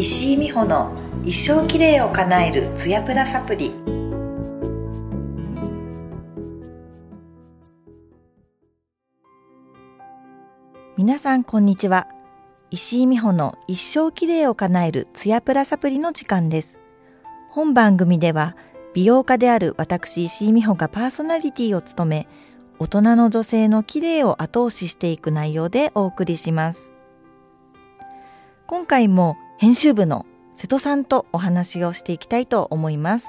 石井美穂の一生きれいを叶えるツヤプラサプリ。皆さんこんにちは。石井美穂の一生きれいを叶えるツヤプラサプリの時間です。本番組では美容家である私石井美穂がパーソナリティを務め大人の女性の綺麗を後押ししていく内容でお送りします。今回も編集部の瀬戸さんとお話をしていきたいと思います。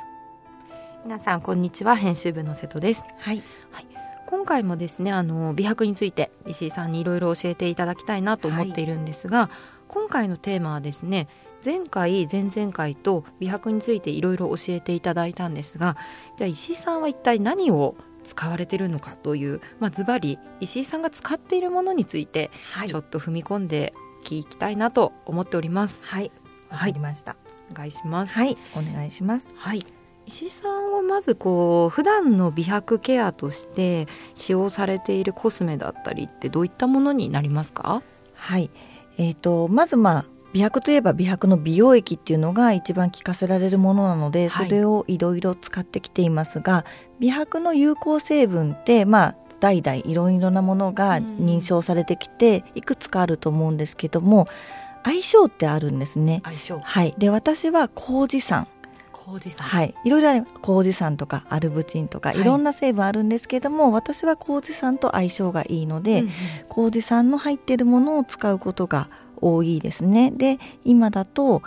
皆さんこんにちは。編集部の瀬戸です。はい、はい、今回もですねあの美白について石井さんにいろいろ教えていただきたいなと思っているんですが、はい、今回のテーマはですね前回前々回と美白についていろいろ教えていただいたんですがじゃあ石井さんは一体何を使われてるのかという、まあ、ズバリ石井さんが使っているものについてちょっと踏み込んで聞きたいなと思っております。はい、はい、りました。お願いします。はい、お願いします。はい。石井さんはまずこう普段の美白ケアとして使用されているコスメだったりってどういったものになりますか？はいえーと、まずまあ美白といえば美白の美容液っていうのが一番効かせられるものなので、それをいろいろ使ってきていますが美白の有効成分ってまあ代々いろいろなものが認証されてきて、いくつかあると思うんですけども相性ってあるんですね。相性はい。で私は麹酸麹酸はい。いろいろある麹酸とかアルブチンとか、い、ろんな成分あるんですけども私は麹酸と相性がいいので、うんうん、麹酸の入っているものを使うことが多いですね。で今だと、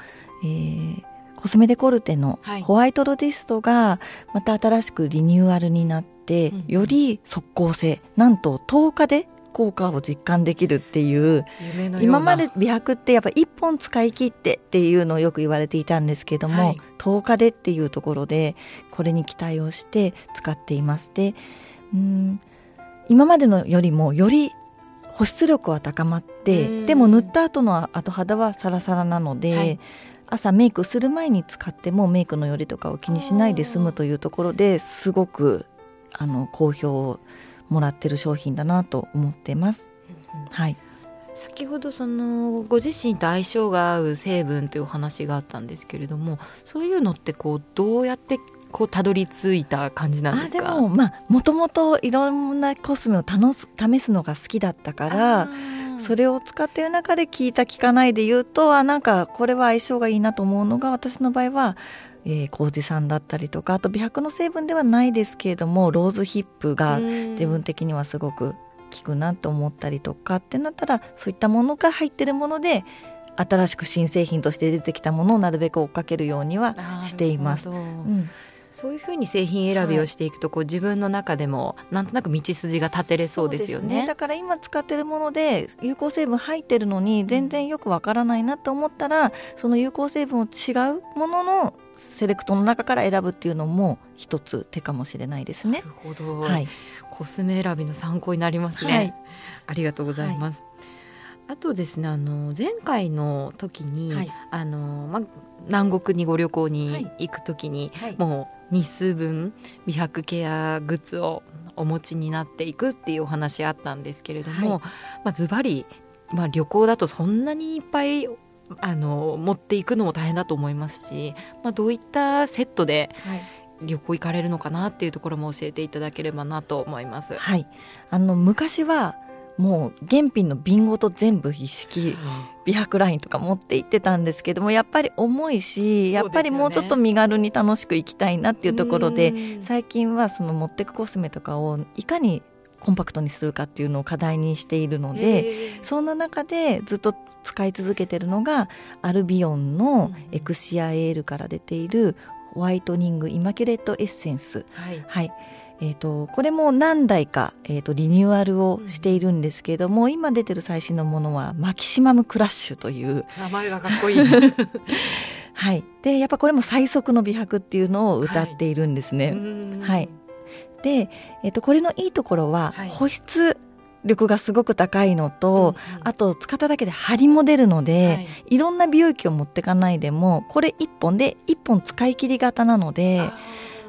えー、コスメデコルテのホワイトロジストがまた新しくリニューアルになって、より即効性なんと10日で効果を実感できるっていう今まで美白ってやっぱ1本使い切ってっていうのをよく言われていたんですけども、はい、10日でっていうところでこれに期待をして使っています。でうん今までのよりもより保湿力は高まってでも塗った後の後肌はサラサラなので、はい朝メイクする前に使ってもメイクのよりとかを気にしないで済むというところですごくあの好評をもらってる商品だなと思ってます。はい。先ほどそのご自身と相性が合う成分というお話があったんですけれどもそういうのってこうどうやってこうたどり着いた感じなんですか？でもまあもともといろんなコスメを試す試すのが好きだったからそれを使っている中で聞いた聞かないで言うとあなんかこれは相性がいいなと思うのが私の場合は、えー、麹酸だったりとかあと美白の成分ではないですけれどもローズヒップが自分的にはすごく効くなと思ったりとかってなったらそういったものが入ってるもので新しく新製品として出てきたものをなるべく追っかけるようにはしています。うんそういうふうに製品選びをしていくと、こう自分の中でもなんとなく道筋が立てれそうですよね、ね、だから今使ってるもので有効成分入ってるのに全然よくわからないなと思ったらその有効成分を違うもののセレクトの中から選ぶっていうのも一つ手かもしれないですね。なるほど、はい、コスメ選びの参考になりますね。はい、ありがとうございます。はいあとですねあの前回の時に、はい、あのま南国にご旅行に行く時に、はい、もう日数分美白ケアグッズをお持ちになっていくっていうお話あったんですけれども、はい、まあ、ズバリ、まあ、旅行だとそんなにいっぱいあの持っていくのも大変だと思いますし、まあ、どういったセットで、旅行行かれるのかなっていうところも教えていただければなと思います。はい、あの昔はもう原品の瓶ごと全部一式美白ラインとか持って行ってたんですけどもやっぱり重いし、やっぱりもうちょっと身軽に楽しく行きたいなっていうところで最近はその持ってくコスメとかをいかにコンパクトにするかっていうのを課題にしているのでそんな中でずっと使い続けてるのがアルビオンのエクシアエールから出ているホワイトニングイマキュレットエッセンス。はい、はいえーと、これも何台か、えーと、リニューアルをしているんですけれども、うん、今出てる最新のものはマキシマムクラッシュという。名前がかっこいい はい、でやっぱこれも最速の美白っていうのを歌っているんですね。はい、はい、で、えーと、これのいいところは、はい、保湿力がすごく高いのと、うんうん、あと使っただけで張りも出るので、はい、いろんな美容液を持ってかないでもこれ1本で1本使い切り型なので。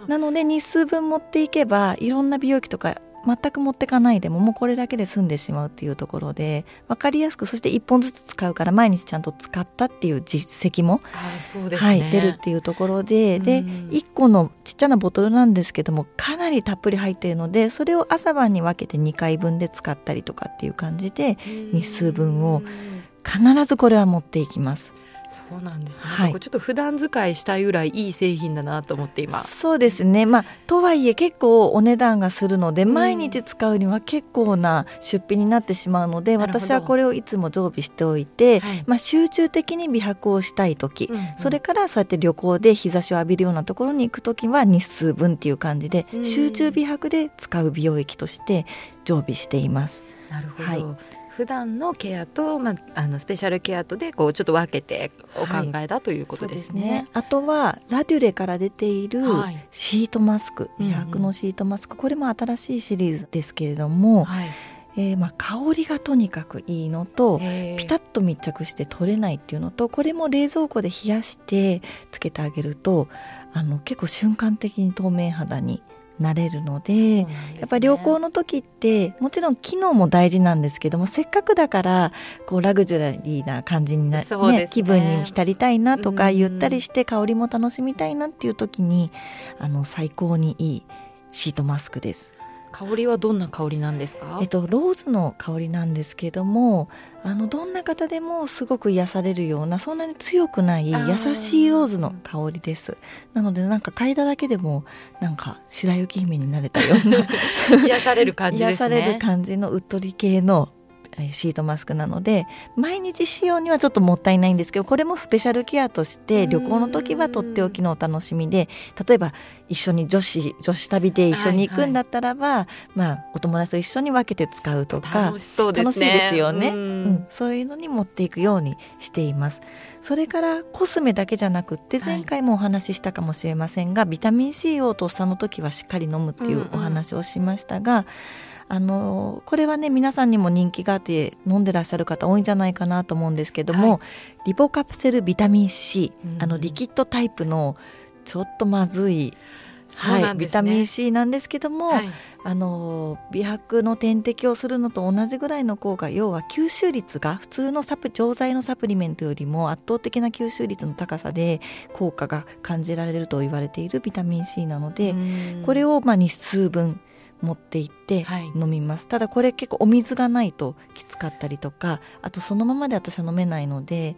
なので日数分持っていけばいろんな美容液とか全く持ってかないでももうこれだけで済んでしまうっていうところで分かりやすくそして1本ずつ使うから毎日ちゃんと使ったっていう実績も、ね、はい、出るっていうところで、で1個のちっちゃなボトルなんですけどもかなりたっぷり入っているのでそれを朝晩に分けて2回分で使ったりとかっていう感じで日数分を必ずこれは持っていきます。そうなんですね、はい、ちょっと普段使いしたいぐらいいい製品だなと思って今。そうですね。まあとはいえ結構お値段がするので、うん、毎日使うには結構な出費になってしまうので私はこれをいつも常備しておいて、はい、まあ、集中的に美白をしたい時、うんうん、それからそうやって旅行で日差しを浴びるようなところに行く時は日数分っていう感じで、うん、集中美白で使う美容液として常備しています。なるほど、はい普段のケアと、まあ、あのスペシャルケアとでこうちょっと分けてお考えだということですね。はい、ね。あとはラデュレから出ているシートマスク、美白のシートマスク、これも新しいシリーズですけれども、はい。えー、まあ香りがとにかくいいのとピタッと密着して取れないっていうのとこれも冷蔵庫で冷やしてつけてあげるとあの結構瞬間的に透明肌になれるので、ね、やっぱり旅行の時ってもちろん機能も大事なんですけどもせっかくだからこうラグジュアリーな感じにな、ね。ね、気分に浸りたいなとか、ゆったりして香りも楽しみたいなっていう時にあの最高にいいシートマスクです。香りはどんな香りなんですか？えっとローズの香りなんですけどもあのどんな方でもすごく癒されるようなそんなに強くない優しいローズの香りです。なのでなんか嗅いだだけでもなんか白雪姫になれたような。癒される感じですね。癒される感じのうっとり系のシートマスクなので毎日使用にはちょっともったいないんですけどこれもスペシャルケアとして旅行の時はとっておきのお楽しみで例えば一緒に女子女子旅で一緒に行くんだったらば、はいはい、まあ、お友達と一緒に分けて使うとか楽しそうです、ね、楽しいですよね、うん、そういうのに持っていくようにしています。それからコスメだけじゃなくって前回もお話ししたかもしれませんが、はい、ビタミン C をとっさの時はしっかり飲むっていうお話をしましたが、うんうんあのこれはね皆さんにも人気があって飲んでらっしゃる方多いんじゃないかなと思うんですけども、はい、リボカプセルビタミン C、うん、あのリキッドタイプのちょっとまずいはい、ビタミン C なんですけども、はい、あの美白の点滴をするのと同じぐらいの効果要は吸収率が普通のサプ錠剤のサプリメントよりも圧倒的な吸収率の高さで効果が感じられると言われているビタミン C なのでこれをまあ日数分持って行って飲みます、はい、ただこれ結構お水がないときつかったりとかあとそのままで私は飲めないので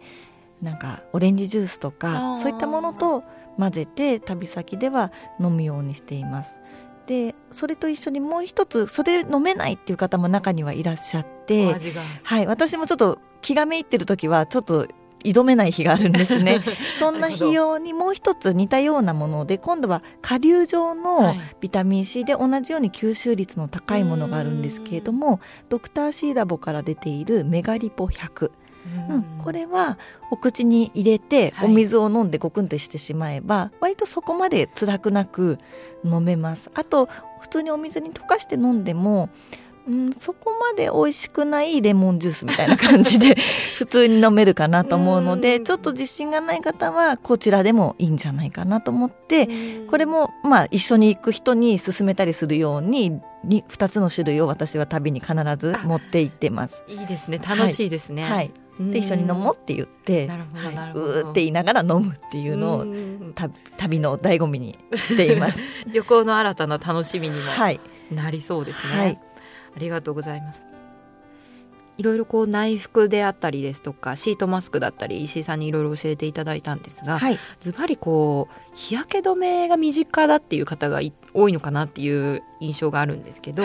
なんかオレンジジュースとかそういったものと混ぜて旅先では飲むようにしています。でそれと一緒にもう一つそれ飲めないっていう方も中にはいらっしゃってはい。私もちょっと気がめいってる時はちょっと挑めない日があるんですね。そんな日用にもう一つ似たようなもので今度は顆粒状のビタミン C で同じように吸収率の高いものがあるんですけれどもドクター C ラボから出ているメガリポ100うん、これはお口に入れてお水を飲んでゴクンとしてしまえば、はい、割とそこまで辛くなく飲めます。あと普通にお水に溶かして飲んでもうん、そこまで美味しくないレモンジュースみたいな感じで 普通に飲めるかなと思うのでちょっと自信がない方はこちらでもいいんじゃないかなと思ってこれもまあ一緒に行く人に勧めたりするように2つの種類を私は旅に必ず持って行ってます。いいですね。楽しいですね、はい、はい。で一緒に飲もうって言ってはい、うーって言いながら飲むっていうのを旅の醍醐味にしています。旅行の新たな楽しみにもなりそうですね、はいありがとうございます。いろいろこう内服であったりですとかシートマスクだったり石井さんにいろいろ教えていただいたんですが、はい、ずばりこう日焼け止めが身近だっていう方が多いのかなっていう印象があるんですけど、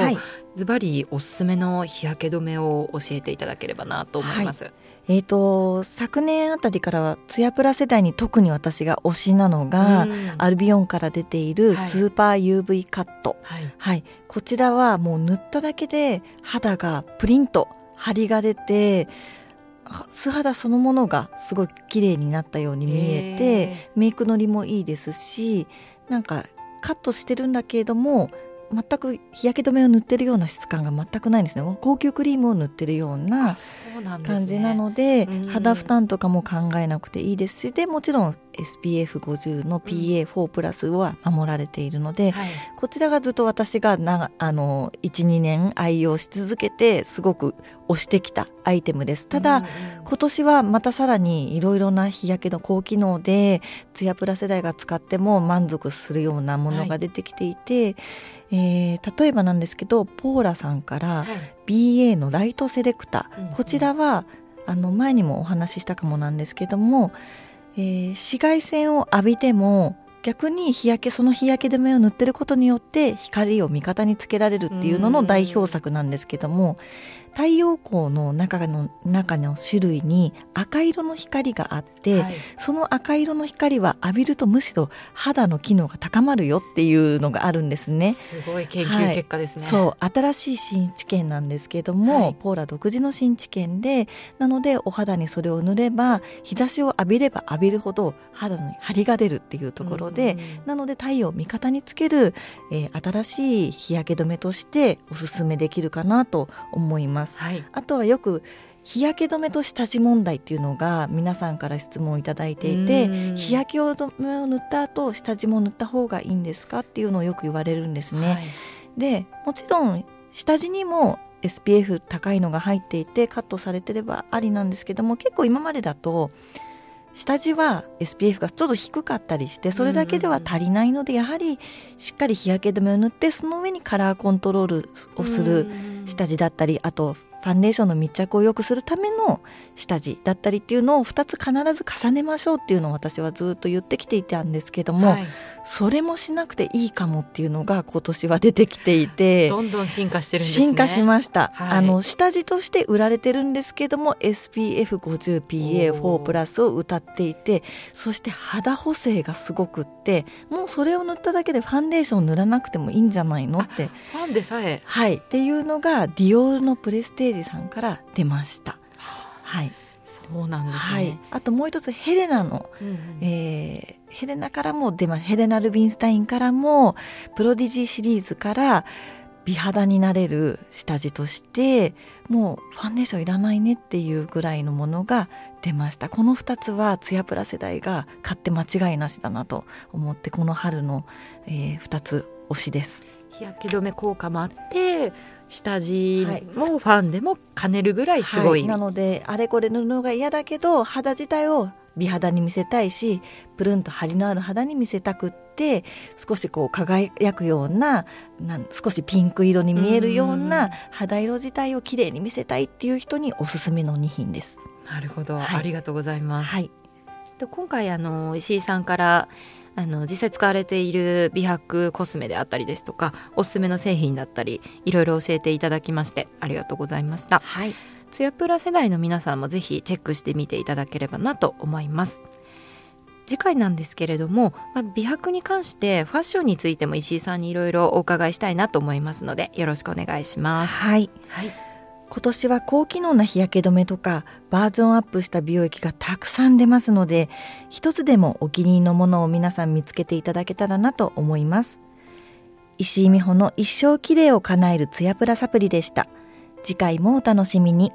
ずばりおすすめの日焼け止めを教えていただければなと思います。はい、えーと、昨年あたりからはツヤプラ世代に特に私が推しなのが、うん、アルビオンから出ているスーパー UV カット、はい、はい、こちらはもう塗っただけで肌がプリント張りが出て素肌そのものがすごい綺麗になったように見えてメイクのりもいいですしなんかカットしてるんだけれども全く日焼け止めを塗ってるような質感が全くないんですね。高級クリームを塗ってるような感じなので、ね、肌負担とかも考えなくていいですしでもちろん SPF50 の PA4 プラスは守られているので、はい、こちらがずっと私がなあの12年愛用し続けてすごく推してきたアイテムです。ただ、うんうん、今年はまたさらにいろいろな日焼けの高機能でツヤプラ世代が使っても満足するようなものが出てきていて、はい、えー、例えばなんですけどポーラさんから BA のライトセレクター、はい、こちらはあの前にもお話ししたかもなんですけどもえー、紫外線を浴びても逆に日焼けその日焼け止めを塗ってることによって光を味方につけられるっていうのの代表作なんですけども太陽光の中の中の種類に赤色の光があって、はい、その赤色の光は浴びるとむしろ肌の機能が高まるよっていうのがあるんですね。すごい研究結果ですね。はい、そう新しい新知見なんですけども、はい、ポーラ独自の新知見でなのでお肌にそれを塗れば日差しを浴びれば浴びるほど肌に張りが出るっていうところで、なので太陽を味方につける、えー、新しい日焼け止めとしておすすめできるかなと思います。ます、はい、あとはよく日焼け止めと下地問題っていうのが皆さんから質問をいただいていて日焼け止めを塗った後下地も塗った方がいいんですかっていうのをよく言われるんですね。はい、でもちろん下地にも SPF 高いのが入っていてカットされてればありなんですけども結構今までだと下地は SPF がちょっと低かったりしてそれだけでは足りないのでやはりしっかり日焼け止めを塗ってその上にカラーコントロールをする下地だったりあとファンデーションの密着を良くするための下地だったりっていうのを2つ必ず重ねましょうっていうのを私はずっと言ってきていたんですけども、はい、それもしなくていいかもっていうのが今年は出てきていてどんどん進化してるんですね。進化しました、はい、あの下地として売られてるんですけども SPF50PA4 プラスを歌っていてそして肌補正がすごくってもうそれを塗っただけでファンデーション塗らなくてもいいんじゃないの？って。ファンでさえ。はい。っていうのがディオールのプレステージさんから出ました。はいそうなんですね、はい、あともう一つヘレナの、うんうん、えー、ヘレナからも出まヘレナ・ルビンスタインからもプロディジーシリーズから美肌になれる下地としてもうファンデーションいらないねっていうぐらいのものが出ました。この2つはツヤプラ世代が買って間違いなしだなと思ってこの春の、えー、2つ推しです日焼け止め効果もあって下地もファンでも兼ねるぐらいすごい、はい、なのであれこれ塗るのが嫌だけど肌自体を美肌に見せたいしプルンと張りのある肌に見せたくって少しこう輝くようななん少しピンク色に見えるような肌色自体をきれいに見せたいっていう人におすすめの2品です。なるほど、はい、ありがとうございます。はい、今回あの石井さんからあの実際使われている美白コスメであったりですとかおすすめの製品だったりいろいろ教えていただきましてありがとうございました。はい。ツヤプラ世代の皆さんもぜひチェックしてみていただければなと思います。次回なんですけれども、まあ、美白に関してファッションについても石井さんにいろいろお伺いしたいなと思いますのでよろしくお願いします。はい、はい今年は高機能な日焼け止めとかバージョンアップした美容液がたくさん出ますので一つでもお気に入りのものを皆さん見つけていただけたらなと思います。石井美穂の一生きれいを叶えるツヤプラサプリでした。次回もお楽しみに。